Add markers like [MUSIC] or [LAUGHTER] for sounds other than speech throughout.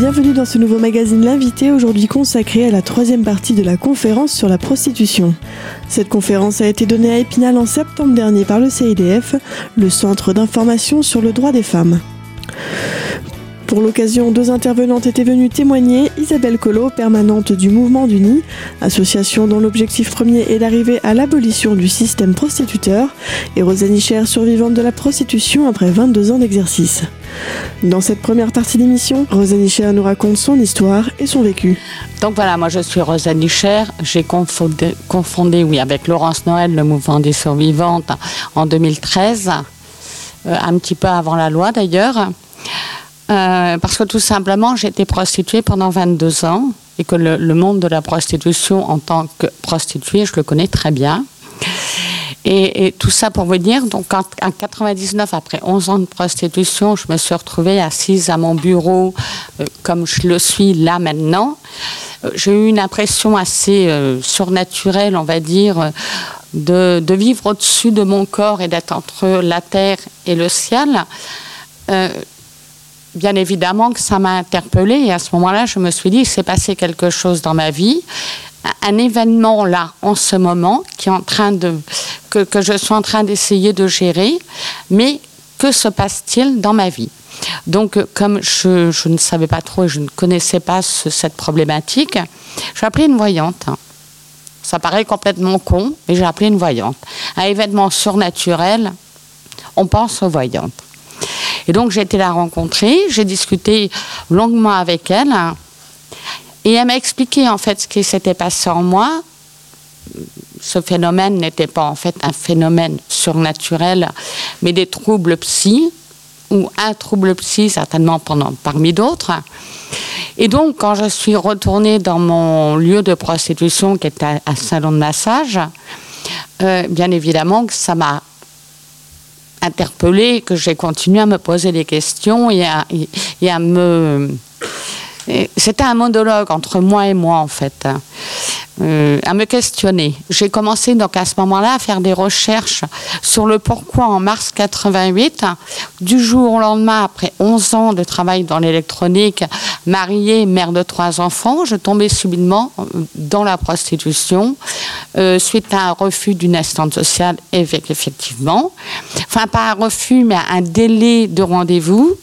Bienvenue dans ce nouveau magazine L'invité, aujourd'hui consacré à la troisième partie de la conférence sur la prostitution. Cette conférence a été donnée à Épinal en septembre dernier par le CIDF, le Centre d'information sur le droit des femmes. Pour l'occasion, deux intervenantes étaient venues témoigner. Isabelle Collot, permanente du Mouvement du Nid, association dont l'objectif premier est d'arriver à l'abolition du système prostituteur, et Rosalie Cher, survivante de la prostitution après 22 ans d'exercice. Dans cette première partie d'émission, Rosalie Cher nous raconte son histoire et son vécu. Donc voilà, moi je suis Rosalie Cher. J'ai confondé, oui, avec Laurence Noël le mouvement des survivantes en 2013, euh, un petit peu avant la loi d'ailleurs. Euh, parce que tout simplement, j'ai été prostituée pendant 22 ans et que le, monde de la prostitution en tant que prostituée, je le connais très bien. Et, tout ça pour vous dire, donc en, 99, après 11 ans de prostitution, je me suis retrouvée assise à mon bureau euh, comme je le suis là maintenant. Euh, j'ai eu une impression assez surnaturelle, on va dire, de, de vivre au-dessus de mon corps et d'être entre la terre et le ciel bien évidemment que ça m'a interpellée et à ce moment-là, je me suis dit, il s'est passé quelque chose dans ma vie, un événement là, en ce moment, qui est en train de, que, je suis en train d'essayer de gérer, mais que se passe-t-il dans ma vie? Donc, comme je, ne savais pas trop et je ne connaissais pas cette problématique, j'ai appelé une voyante. Ça paraît complètement con, mais j'ai appelé une voyante. Un événement surnaturel, on pense aux voyantes. Et donc j'ai été la rencontrer, j'ai discuté longuement avec elle. Et elle m'a expliqué en fait ce qui s'était passé en moi. Ce phénomène n'était pas en fait un phénomène surnaturel, mais des troubles psy, ou un trouble psy certainement parmi d'autres. Et donc, quand je suis retournée dans mon lieu de prostitution, qui était un salon de massage, euh, bien évidemment que ça m'a interpellée, que j'ai continué à me poser des questions et à me... C'était un monologue entre moi et moi, en fait. Euh, à me questionner. J'ai commencé donc à ce moment-là à faire des recherches sur le pourquoi en mars 88, du jour au lendemain, après 11 ans de travail dans l'électronique, mariée, mère de trois enfants, je tombais subitement dans la prostitution euh, suite à un refus d'une assistante sociale, effectivement. Enfin, pas un refus, mais un délai de rendez-vous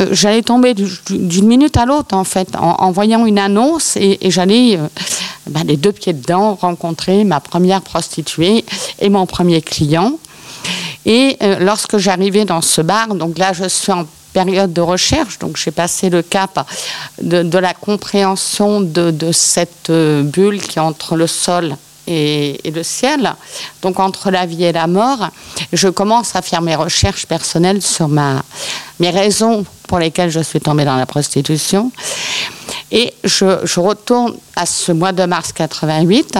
euh, j'allais tomber d'une minute à l'autre, en fait, en, voyant une annonce et, j'allais, euh, [LAUGHS] ben, les deux pieds dedans, rencontrer ma première prostituée et mon premier client. Et euh, lorsque j'arrivais dans ce bar, donc là, je suis en période de recherche, donc j'ai passé le cap de, la compréhension de, de, cette bulle qui est entre le sol et, le ciel, donc entre la vie et la mort, je commence à faire mes recherches personnelles sur mes raisons pour lesquelles je suis tombée dans la prostitution. Et je, je retourne à ce mois de mars 88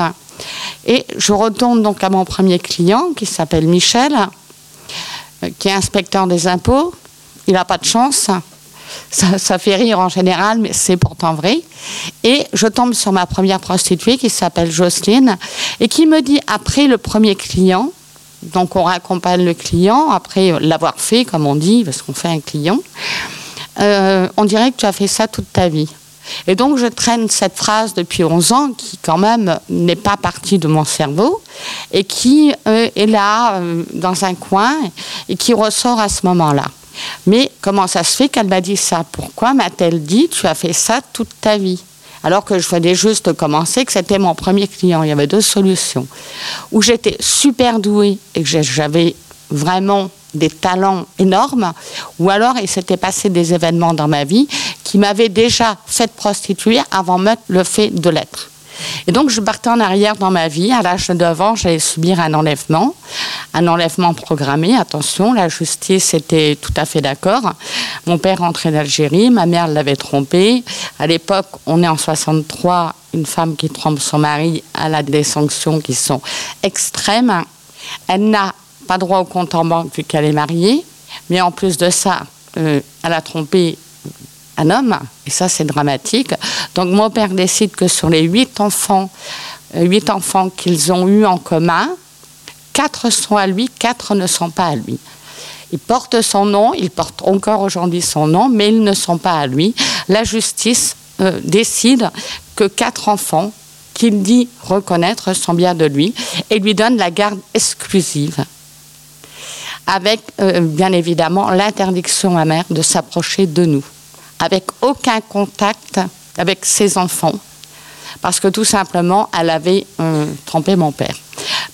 et je retourne donc à mon premier client qui s'appelle Michel, qui est inspecteur des impôts. Il n'a pas de chance ça, fait rire en général, mais c'est pourtant vrai. Et je tombe sur ma première prostituée qui s'appelle Jocelyne et qui me dit, après le premier client, donc on raccompagne le client, après l'avoir fait, comme on dit, parce qu'on fait un client, euh, on dirait que tu as fait ça toute ta vie. Et donc je traîne cette phrase depuis 11 ans qui quand même n'est pas partie de mon cerveau et qui euh, est là euh, dans un coin et qui ressort à ce moment-là. Mais comment ça se fait qu'elle m'a dit ça? Pourquoi m'a-t-elle dit tu as fait ça toute ta vie? Alors que je venais juste commencer, que c'était mon premier client. Il y avait deux solutions. Où j'étais super douée et que j'avais vraiment des talents énormes, ou alors il s'était passé des événements dans ma vie qui m'avaient déjà fait prostituer avant même le fait de l'être. Et donc, je partais en arrière dans ma vie. À l'âge de 9 ans, j'allais subir un enlèvement, un enlèvement programmé. Attention, la justice était tout à fait d'accord. Mon père rentrait d'Algérie, ma mère l'avait trompé. À l'époque, on est en 63, une femme qui trompe son mari, elle a des sanctions qui sont extrêmes. Elle n'a pas droit au compte en banque vu qu'elle est mariée. Mais en plus de ça, euh, elle a trompé un homme, et ça c'est dramatique. Donc mon père décide que sur les huit enfants, euh, huit enfants qu'ils ont eus en commun, quatre sont à lui, quatre ne sont pas à lui. Ils portent son nom, ils portent encore aujourd'hui son nom, mais ils ne sont pas à lui. La justice euh, décide que quatre enfants qu'il dit reconnaître sont bien de lui et lui donne la garde exclusive avec euh, bien évidemment l'interdiction à mère de s'approcher de nous, avec aucun contact avec ses enfants, parce que tout simplement, elle avait euh, trompé mon père.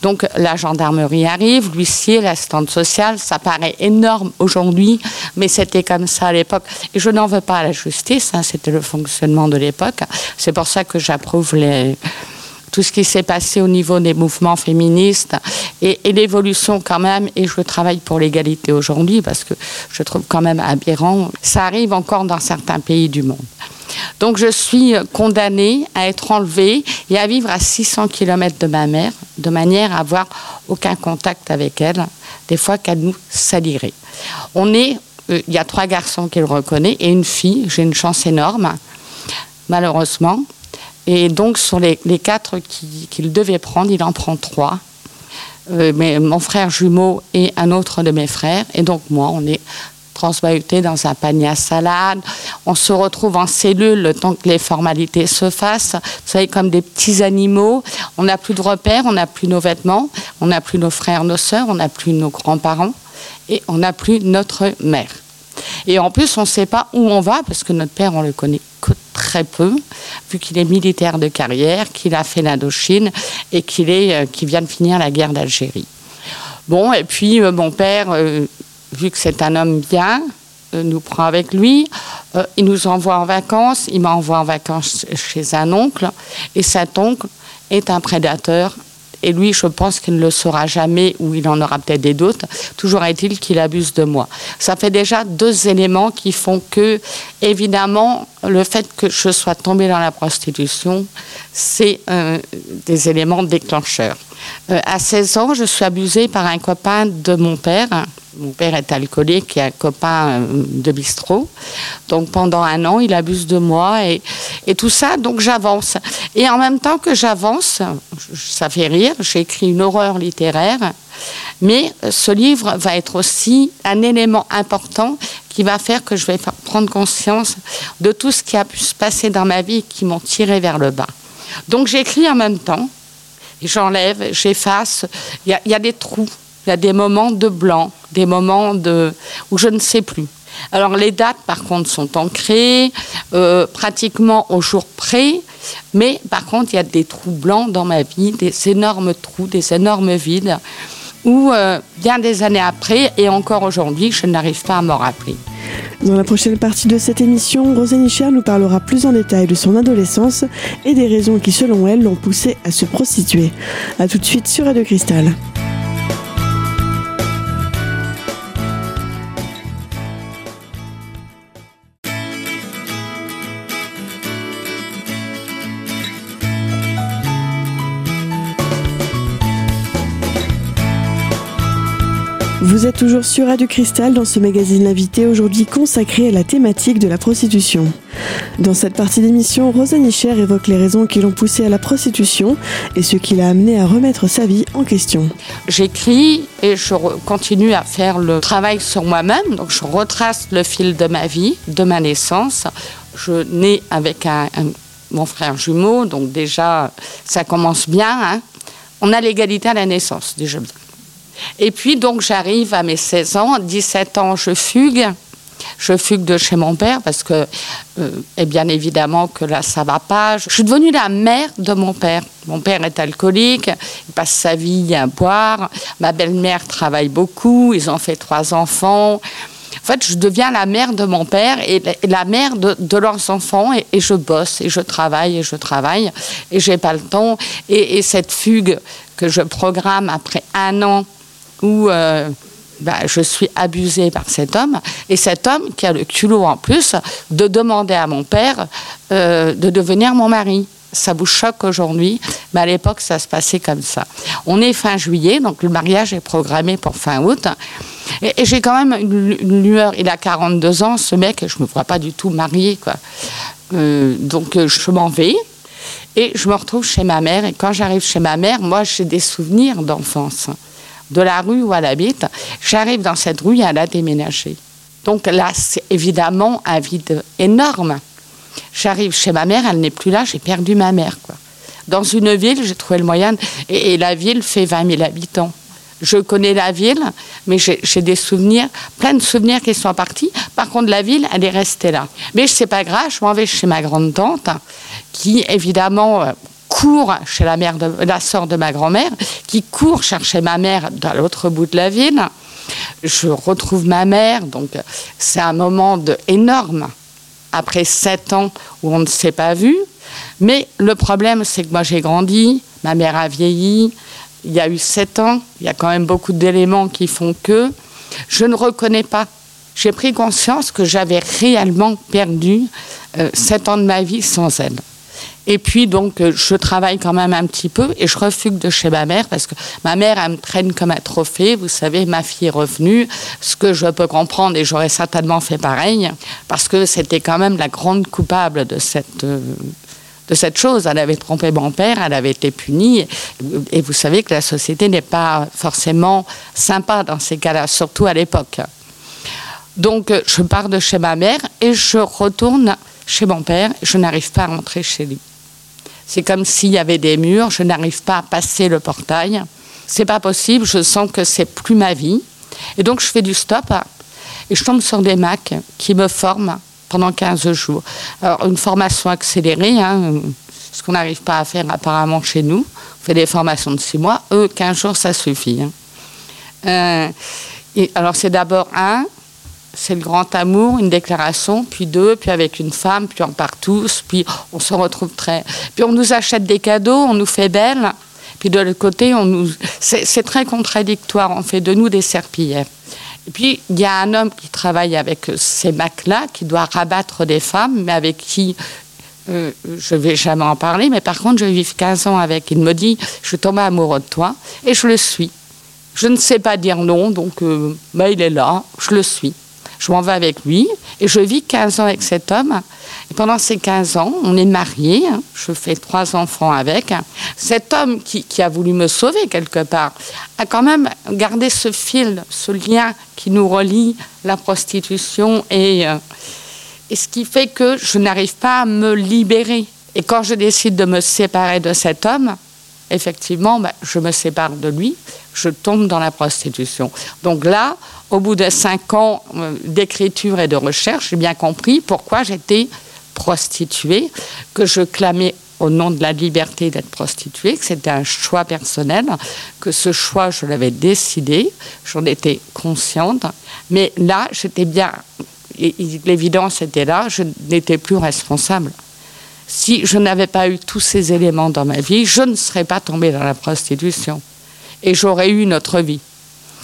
Donc la gendarmerie arrive, l'huissier, l'assistante sociale, ça paraît énorme aujourd'hui, mais c'était comme ça à l'époque. Et je n'en veux pas à la justice, hein, c'était le fonctionnement de l'époque. C'est pour ça que j'approuve les, tout ce qui s'est passé au niveau des mouvements féministes et, l'évolution quand même. Et je travaille pour l'égalité aujourd'hui parce que je trouve quand même aberrant. Ça arrive encore dans certains pays du monde. Donc je suis condamnée à être enlevée et à vivre à 600 km de ma mère, de manière à avoir aucun contact avec elle, des fois qu'elle nous salirait. On est, euh, il y a trois garçons qu'il reconnaît et une fille. J'ai une chance énorme, malheureusement. Et donc, sur les, quatre qu'il devait prendre, il en prend trois. Euh, mais mon frère jumeau et un autre de mes frères. Et donc, moi, on est transvahuté dans un panier à salade. On se retrouve en cellule le temps que les formalités se fassent. Vous savez, comme des petits animaux. On n'a plus de repères, on n'a plus nos vêtements, on n'a plus nos frères, nos sœurs, on n'a plus nos grands-parents et on n'a plus notre mère. Et en plus, on ne sait pas où on va parce que notre père, on le connaît très peu, vu qu'il est militaire de carrière, qu'il a fait l'Indochine et qu'il euh, vient de finir la guerre d'Algérie. Bon, et puis euh, mon père, euh, vu que c'est un homme bien, nous prend avec lui. il nous envoie en vacances. Il m'envoie en vacances chez un oncle. Et cet oncle est un prédateur et lui, je pense qu'il ne le saura jamais ou il en aura peut-être des doutes. Toujours est-il qu'il abuse de moi. Ça fait déjà deux éléments qui font que, évidemment, le fait que je sois tombée dans la prostitution, c'est des éléments déclencheurs. Euh, à 16 ans, je suis abusée par un copain de mon père. Mon père est alcoolique et un copain euh, de bistrot. Donc pendant un an, il abuse de moi et, et tout ça. Donc j'avance. Et en même temps que j'avance, ça fait rire, j'ai écrit une horreur littéraire. Mais ce livre va être aussi un élément important qui va faire que je vais prendre conscience de tout ce qui a pu se passer dans ma vie qui m'ont tiré vers le bas. Donc j'écris en même temps, j'enlève, j'efface. Il y, a des trous, il y a des moments de blanc, des moments de, où je ne sais plus. Alors les dates, par contre, sont ancrées euh, pratiquement au jour près, mais par contre, il y a des trous blancs dans ma vie, des énormes trous, des énormes vides ou euh, bien des années après, et encore aujourd'hui, je n'arrive pas à m'en rappeler. Dans la prochaine partie de cette émission, Rosanne Cher nous parlera plus en détail de son adolescence et des raisons qui, selon elle, l'ont poussée à se prostituer. A tout de suite sur Radio Cristal. Vous êtes toujours sur Radio Cristal dans ce magazine L'invité aujourd'hui consacré à la thématique de la prostitution. Dans cette partie d'émission, Rosa Nicher évoque les raisons qui l'ont poussé à la prostitution et ce qui l'a amené à remettre sa vie en question. J'écris et je continue à faire le travail sur moi-même, donc je retrace le fil de ma vie, de ma naissance. Je nais avec mon frère jumeau, donc déjà ça commence bien. Hein. On a l'égalité à la naissance, déjà bien. Et puis donc j'arrive à mes 16 ans, 17 ans, je fugue. Je fugue de chez mon père parce que, euh, et bien évidemment que là, ça va pas. Je suis devenue la mère de mon père. Mon père est alcoolique, il passe sa vie à boire. Ma belle-mère travaille beaucoup, ils ont fait trois enfants. En fait, je deviens la mère de mon père et la mère de, leurs enfants et, je bosse et je travaille et je travaille et j'ai pas le temps. Et, et cette fugue que je programme après un an où euh, bah, je suis abusée par cet homme, et cet homme qui a le culot en plus de demander à mon père euh, de devenir mon mari. Ça vous choque aujourd'hui, mais à l'époque, ça se passait comme ça. On est fin juillet, donc le mariage est programmé pour fin août. Et, j'ai quand même une, lueur. Il a 42 ans, ce mec, je ne me vois pas du tout marié. Quoi. Euh, donc je m'en vais. Et je me retrouve chez ma mère. Et quand j'arrive chez ma mère, moi, j'ai des souvenirs d'enfance. De la rue où elle habite. J'arrive dans cette rue et elle a déménagé. Donc là, c'est évidemment un vide énorme. J'arrive chez ma mère, elle n'est plus là, j'ai perdu ma mère. Quoi. Dans une ville, j'ai trouvé le moyen, et, la ville fait 20 000 habitants. Je connais la ville, mais j'ai des souvenirs, plein de souvenirs qui sont partis. Par contre, la ville, elle est restée là. Mais c'est pas grave, je m'en vais chez ma grande tante, qui évidemment euh, court chez la mère de la sœur de ma grand-mère, qui court chercher ma mère dans l'autre bout de la ville. Je retrouve ma mère, donc c'est un moment énorme après sept ans où on ne s'est pas vu. Mais le problème, c'est que moi j'ai grandi, ma mère a vieilli, il y a eu sept ans, il y a quand même beaucoup d'éléments qui font que je ne reconnais pas. J'ai pris conscience que j'avais réellement perdu euh, sept ans de ma vie sans elle. Et puis, donc, euh, je travaille quand même un petit peu et je refugue de chez ma mère parce que ma mère, elle me traîne comme un trophée. Vous savez, ma fille est revenue, ce que je peux comprendre et j'aurais certainement fait pareil parce que c'était quand même la grande coupable de cette. Euh, de cette chose. Elle avait trompé mon père, elle avait été punie. Et vous savez que la société n'est pas forcément sympa dans ces cas-là, surtout à l'époque. Donc, euh, je pars de chez ma mère et je retourne chez mon père. Je n'arrive pas à rentrer chez lui. C'est comme s'il y avait des murs, je n'arrive pas à passer le portail. C'est pas possible, je sens que c'est plus ma vie. Et donc je fais du stop et je tombe sur des Macs qui me forment pendant 15 jours. Alors une formation accélérée, hein, ce qu'on n'arrive pas à faire apparemment chez nous. On fait des formations de 6 mois, eux 15 jours ça suffit. Hein. Euh, alors c'est d'abord un, c'est le grand amour, une déclaration, puis deux, puis avec une femme, puis on part tous, puis on se retrouve très. Puis on nous achète des cadeaux, on nous fait belle, puis de l'autre côté, on nous. C'est très contradictoire, on fait de nous des serpillères. Et puis, il y a un homme qui travaille avec ces mecs-là, qui doit rabattre des femmes, mais avec qui euh, je ne vais jamais en parler, mais par contre, je vis 15 ans avec. Il me dit, je suis tombé amoureux de toi, et je le suis. Je ne sais pas dire non, donc euh, il est là, je le suis. Je m'en vais avec lui et je vis 15 ans avec cet homme. Pendant ces 15 ans, on est mariés. Hein. je fais trois enfants avec. Cet homme qui, a voulu me sauver quelque part a quand même gardé ce fil, ce lien qui nous relie la prostitution et, euh, et ce qui fait que je n'arrive pas à me libérer. Et quand je décide de me séparer de cet homme, effectivement, ben, je me sépare de lui, je tombe dans la prostitution. Donc là, au bout de cinq ans euh, d'écriture et de recherche, j'ai bien compris pourquoi j'étais prostituée, que je clamais au nom de la liberté d'être prostituée, que c'était un choix personnel, que ce choix, je l'avais décidé, j'en étais consciente, mais là, j'étais bien, l'évidence était là, je n'étais plus responsable. Si je n'avais pas eu tous ces éléments dans ma vie, je ne serais pas tombée dans la prostitution et j'aurais eu notre vie.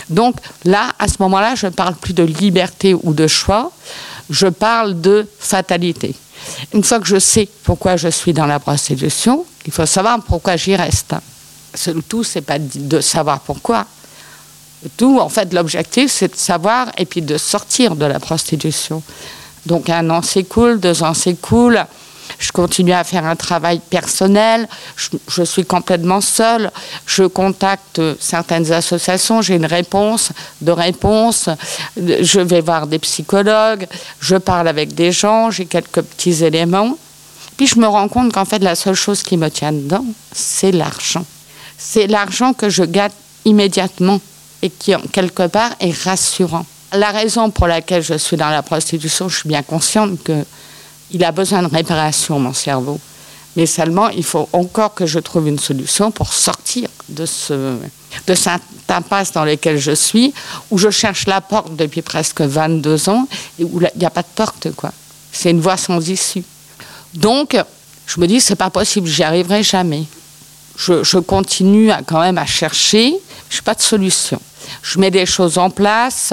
Donc là, à ce moment-là, je ne parle plus de liberté ou de choix, je parle de fatalité. Une fois que je sais pourquoi je suis dans la prostitution, il faut savoir pourquoi j'y reste. Le tout, c'est pas de savoir pourquoi. Le tout, en fait, l'objectif, c'est de savoir et puis de sortir de la prostitution. Donc un an s'écoule, deux ans s'écoulent, je continue à faire un travail personnel. Je, suis complètement seule. Je contacte certaines associations. J'ai une réponse, de réponses. Je vais voir des psychologues. Je parle avec des gens. J'ai quelques petits éléments. Puis je me rends compte qu'en fait, la seule chose qui me tient dedans, c'est l'argent. C'est l'argent que je gagne immédiatement et qui, quelque part, est rassurant. La raison pour laquelle je suis dans la prostitution, je suis bien consciente que il a besoin de réparation, mon cerveau. Mais seulement, il faut encore que je trouve une solution pour sortir de, ce, de cette impasse dans laquelle je suis, où je cherche la porte depuis presque 22 ans et où il n'y a pas de porte, quoi. C'est une voie sans issue. Donc, je me dis, c'est pas possible, j'y arriverai jamais. Je, continue quand même à chercher, je n'ai pas de solution. Je mets des choses en place,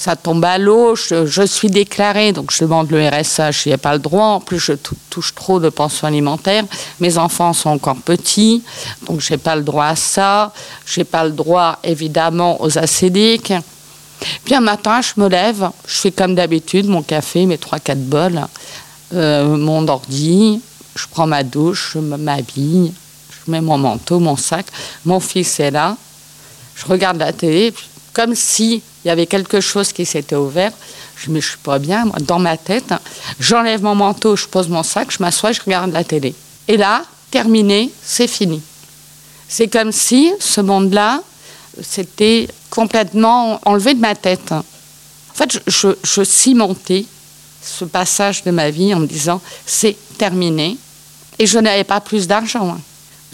ça tombe à l'eau, je, suis déclarée, donc je demande le RSA, je n'y ai pas le droit. En plus, je touche trop de pensions alimentaires. Mes enfants sont encore petits, donc je n'ai pas le droit à ça. Je n'ai pas le droit, évidemment, aux acédiques. Puis un matin, je me lève, je fais comme d'habitude, mon café, mes 3-4 bols, euh, mon ordi, je prends ma douche, je m'habille, je mets mon manteau, mon sac. Mon fils est là, Je regarde la télé, comme s'il y avait quelque chose qui s'était ouvert. Je me suis pas bien, moi, dans ma tête. J'enlève mon manteau, je pose mon sac, je m'assois, je regarde la télé. Et là, terminé, c'est fini. C'est comme si ce monde-là, c'était complètement enlevé de ma tête. En fait, je, je cimentais ce passage de ma vie en me disant, c'est terminé. Et je n'avais pas plus d'argent. Hein.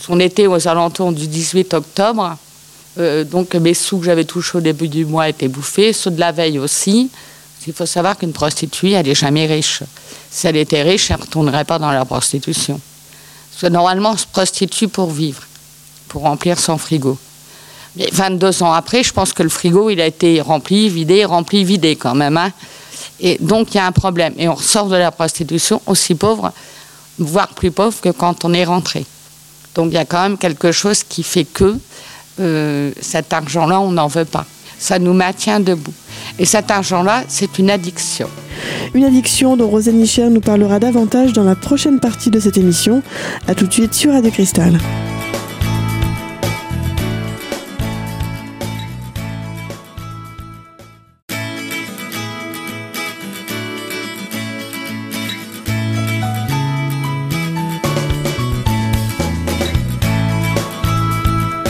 On était aux alentours du 18 octobre. Euh, donc mes sous que j'avais touchés au début du mois étaient bouffés, ceux de la veille aussi. Il faut savoir qu'une prostituée, elle n'est jamais riche. Si elle était riche, elle ne retournerait pas dans la prostitution. Parce que normalement, on se prostitue pour vivre, pour remplir son frigo. Mais 22 ans après, je pense que le frigo, il a été rempli, vidé, rempli, vidé quand même. Hein. Et donc, il y a un problème. Et on ressort de la prostitution aussi pauvre, voire plus pauvre que quand on est rentré. Donc, il y a quand même quelque chose qui fait que euh, cet argent-là, on n'en veut pas. Ça nous maintient debout. Et cet argent-là, c'est une addiction. Une addiction dont Rosane Nicher nous parlera davantage dans la prochaine partie de cette émission. A tout de suite sur Radio Cristal.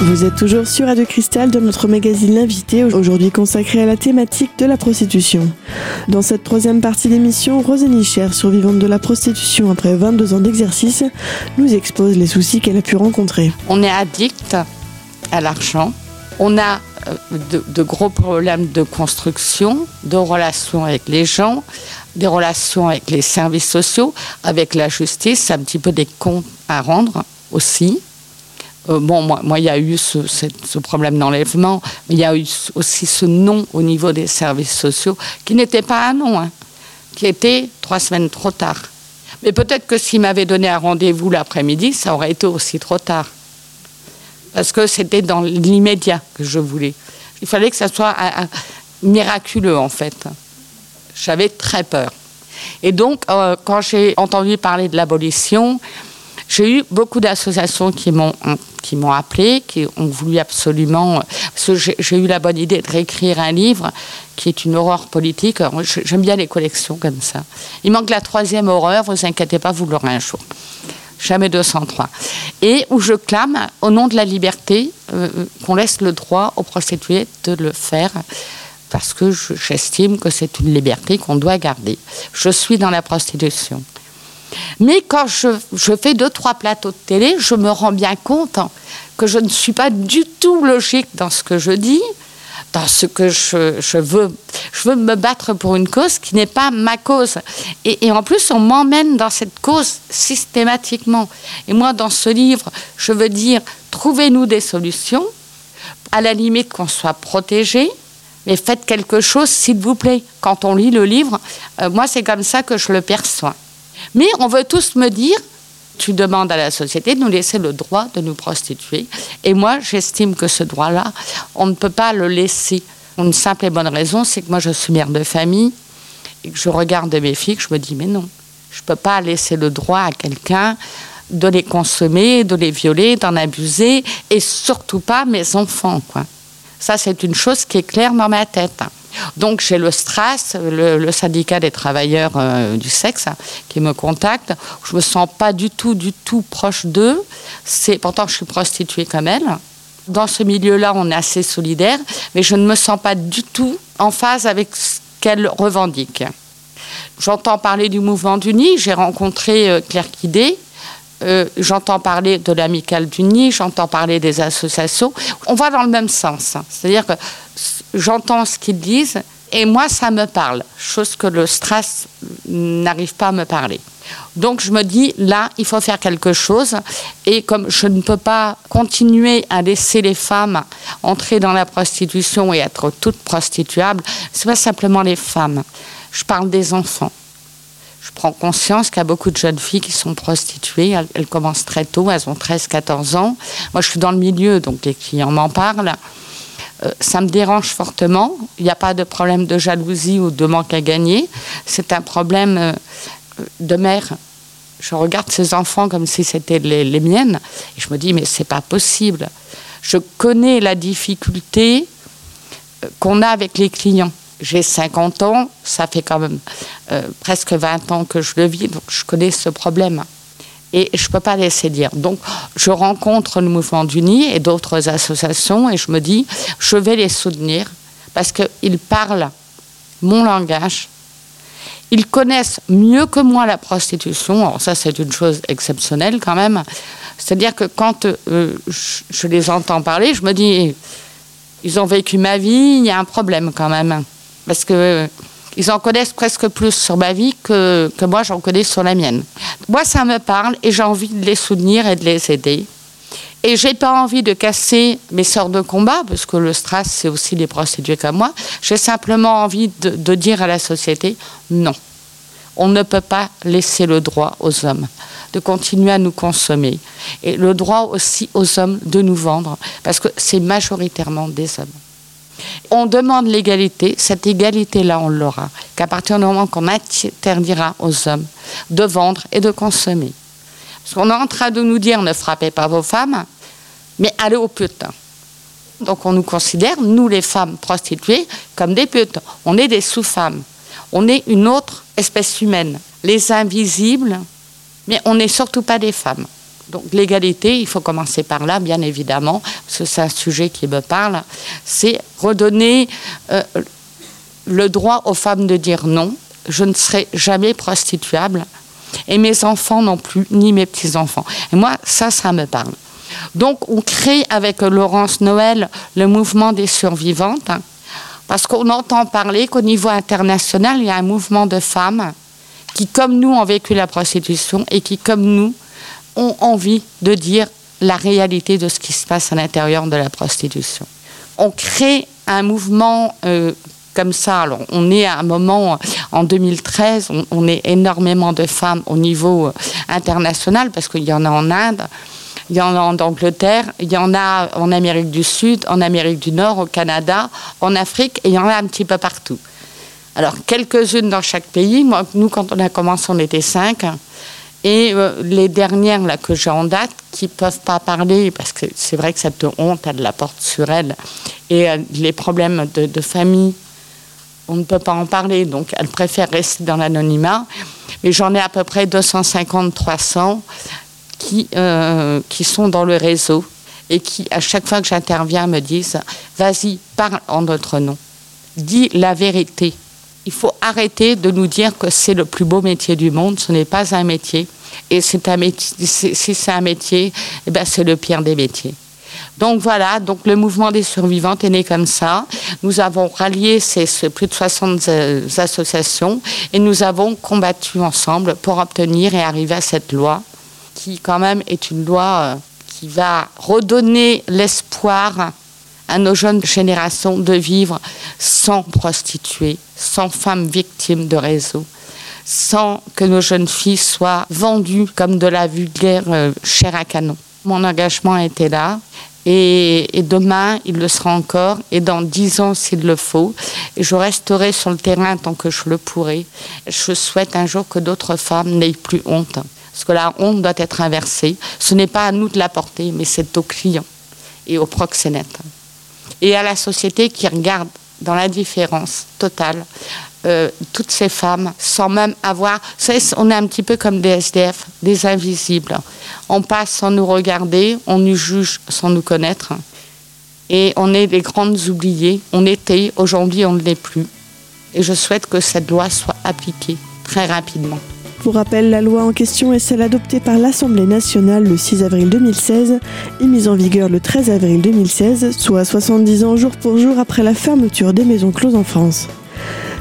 Vous êtes toujours sur Radio Cristal de notre magazine L'invité, aujourd'hui consacré à la thématique de la prostitution. Dans cette troisième partie d'émission, Rosalie Cher, survivante de la prostitution après 22 ans d'exercice, nous expose les soucis qu'elle a pu rencontrer. On est addict à l'argent. On a euh, de, gros problèmes de construction, de relations avec les gens, des relations avec les services sociaux, avec la justice, un petit peu des comptes à rendre aussi. Euh, bon, moi, il y a eu ce, problème d'enlèvement, mais il y a eu aussi ce non au niveau des services sociaux, qui n'était pas un non, hein, qui était trois semaines trop tard. Mais peut-être que s'il m'avait donné un rendez-vous l'après-midi, ça aurait été aussi trop tard. Parce que c'était dans l'immédiat que je voulais. Il fallait que ça soit miraculeux, en fait. J'avais très peur. Et donc, euh, quand j'ai entendu parler de l'abolition, j'ai eu beaucoup d'associations qui m'ont qui m'ont appelé, qui ont voulu absolument. J'ai eu la bonne idée de réécrire un livre qui est une horreur politique. J'aime bien les collections comme ça. Il manque la troisième horreur, vous inquiétez pas, vous l'aurez un jour. Jamais 203. Et où je clame, au nom de la liberté, euh, qu'on laisse le droit aux prostituées de le faire parce que j'estime que c'est une liberté qu'on doit garder. Je suis dans la prostitution. Mais quand je, fais deux, trois plateaux de télé, je me rends bien compte que je ne suis pas du tout logique dans ce que je dis, dans ce que je, veux. Je veux me battre pour une cause qui n'est pas ma cause. Et, en plus, on m'emmène dans cette cause systématiquement. Et moi, dans ce livre, je veux dire, trouvez-nous des solutions, à la limite qu'on soit protégé, mais faites quelque chose, s'il vous plaît. Quand on lit le livre, euh, moi, c'est comme ça que je le perçois. Mais on veut tous me dire, tu demandes à la société de nous laisser le droit de nous prostituer. Et moi, j'estime que ce droit-là, on ne peut pas le laisser. Une simple et bonne raison, c'est que moi, je suis mère de famille et que je regarde mes filles, que je me dis, mais non, je ne peux pas laisser le droit à quelqu'un de les consommer, de les violer, d'en abuser, et surtout pas mes enfants. Quoi. Ça, c'est une chose qui est claire dans ma tête. Donc j'ai le STRAS, le, syndicat des travailleurs euh, du sexe, qui me contacte. Je me sens pas du tout, du tout proche d'eux. C'est pourtant je suis prostituée comme elle. Dans ce milieu-là, on est assez solidaire, mais je ne me sens pas du tout en phase avec ce qu'elle revendique. J'entends parler du mouvement d'Uni, j'ai rencontré euh, Claire Quidé, euh, j'entends parler de l'amicale du Nid, j'entends parler des associations. On va dans le même sens. Hein. C'est-à-dire que j'entends ce qu'ils disent et moi, ça me parle, chose que le stress n'arrive pas à me parler. Donc je me dis, là, il faut faire quelque chose. Et comme je ne peux pas continuer à laisser les femmes entrer dans la prostitution et être toutes prostituables, ce n'est pas simplement les femmes. Je parle des enfants je prends conscience qu'il y a beaucoup de jeunes filles qui sont prostituées. Elles, commencent très tôt, elles ont 13-14 ans. Moi, je suis dans le milieu, donc les clients m'en parlent. Euh, ça me dérange fortement. Il n'y a pas de problème de jalousie ou de manque à gagner. C'est un problème euh, de mère. Je regarde ces enfants comme si c'était les, les, miennes et je me dis, mais c'est pas possible. Je connais la difficulté euh, qu'on a avec les clients. J'ai 50 ans, ça fait quand même euh, presque 20 ans que je le vis, donc je connais ce problème. Et je ne peux pas laisser dire. Donc, je rencontre le mouvement d'Uni et d'autres associations et je me dis, je vais les soutenir parce qu'ils parlent mon langage. Ils connaissent mieux que moi la prostitution. Alors ça, c'est une chose exceptionnelle quand même. C'est-à-dire que quand euh, je les entends parler, je me dis, ils ont vécu ma vie, il y a un problème quand même. Parce que euh, ils en connaissent presque plus sur ma vie que, moi j'en connais sur la mienne. Moi, ça me parle et j'ai envie de les soutenir et de les aider. Et j'ai pas envie de casser mes sorts de combat, parce que le stress, c'est aussi des prostituées comme moi. J'ai simplement envie de dire à la société, non. On ne peut pas laisser le droit aux hommes de continuer à nous consommer. Et le droit aussi aux hommes de nous vendre, parce que c'est majoritairement des hommes. On demande l'égalité, cette égalité-là, on l'aura, qu'à partir du moment qu'on interdira aux hommes de vendre et de consommer. Parce qu'on est en train de nous dire ne frappez pas vos femmes, mais allez au putes. Donc on nous considère, nous les femmes prostituées, comme des putes. On est des sous-femmes. On est une autre espèce humaine. Les invisibles, mais on n'est surtout pas des femmes. Donc l'égalité, il faut commencer par là, bien évidemment, parce que c'est un sujet qui me parle, c'est redonner euh, le droit aux femmes de dire non, je ne serai jamais prostituable, et mes enfants non plus, ni mes petits-enfants. Et moi, ça, ça me parle. Donc on crée avec Laurence Noël le mouvement des survivantes, hein, parce qu'on entend parler qu'au niveau international, il y a un mouvement de femmes qui, comme nous, ont vécu la prostitution et qui, comme nous, ont envie de dire la réalité de ce qui se passe à l'intérieur de la prostitution. On crée un mouvement euh, comme ça. Alors, on est à un moment, en 2013, on, est énormément de femmes au niveau euh, international, parce qu'il y en a en Inde, il y en a en Angleterre, il y en a en Amérique du Sud, en Amérique du Nord, au Canada, en Afrique, et il y en a un petit peu partout. Alors, quelques-unes dans chaque pays. Moi, nous, quand on a commencé, on était cinq. Et euh, les dernières là, que j'ai en date, qui ne peuvent pas parler, parce que c'est vrai que cette honte, elle la porte sur elle. Et euh, les problèmes de, famille, on ne peut pas en parler, donc elle préfère rester dans l'anonymat. Mais j'en ai à peu près 250-300 qui, euh, qui sont dans le réseau et qui, à chaque fois que j'interviens, me disent Vas-y, parle en notre nom. Dis la vérité il faut arrêter de nous dire que c'est le plus beau métier du monde. Ce n'est pas un métier. Et c'est un métier, si c'est un métier, eh ben c'est le pire des métiers. Donc voilà, donc le mouvement des survivantes est né comme ça. Nous avons rallié ces, plus de 60 euh, associations et nous avons combattu ensemble pour obtenir et arriver à cette loi qui quand même est une loi euh, qui va redonner l'espoir à nos jeunes générations de vivre sans prostituées, sans femmes victimes de réseaux, sans que nos jeunes filles soient vendues comme de la vulgaire euh, chair à canon. Mon engagement était là et, demain, il le sera encore, et dans dix ans s'il le faut. Et je resterai sur le terrain tant que je le pourrai. Je souhaite un jour que d'autres femmes n'aient plus honte. Parce que la honte doit être inversée. Ce n'est pas à nous de la porter, mais c'est aux clients et aux proxénètes et à la société qui regarde dans l'indifférence totale euh, toutes ces femmes sans même avoir. on est un petit peu comme des SDF, des invisibles. On passe sans nous regarder, on nous juge sans nous connaître. Et on est des grandes oubliées. On était, aujourd'hui on ne l'est plus. Et je souhaite que cette loi soit appliquée très rapidement. Pour rappel, la loi en question est celle adoptée par l'Assemblée nationale le 6 avril 2016 et mise en vigueur le 13 avril 2016, soit 70 ans jour pour jour après la fermeture des maisons closes en France.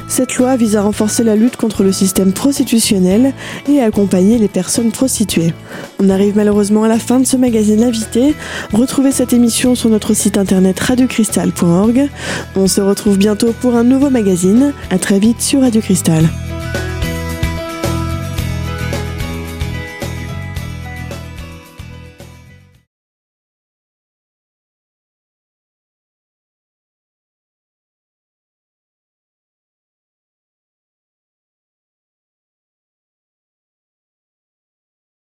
Cette loi vise à renforcer la lutte contre le système prostitutionnel et à accompagner les personnes prostituées. On arrive malheureusement à la fin de ce magazine invité. Retrouvez cette émission sur notre site internet radiocristal.org. On se retrouve bientôt pour un nouveau magazine. À très vite sur Radio Cristal.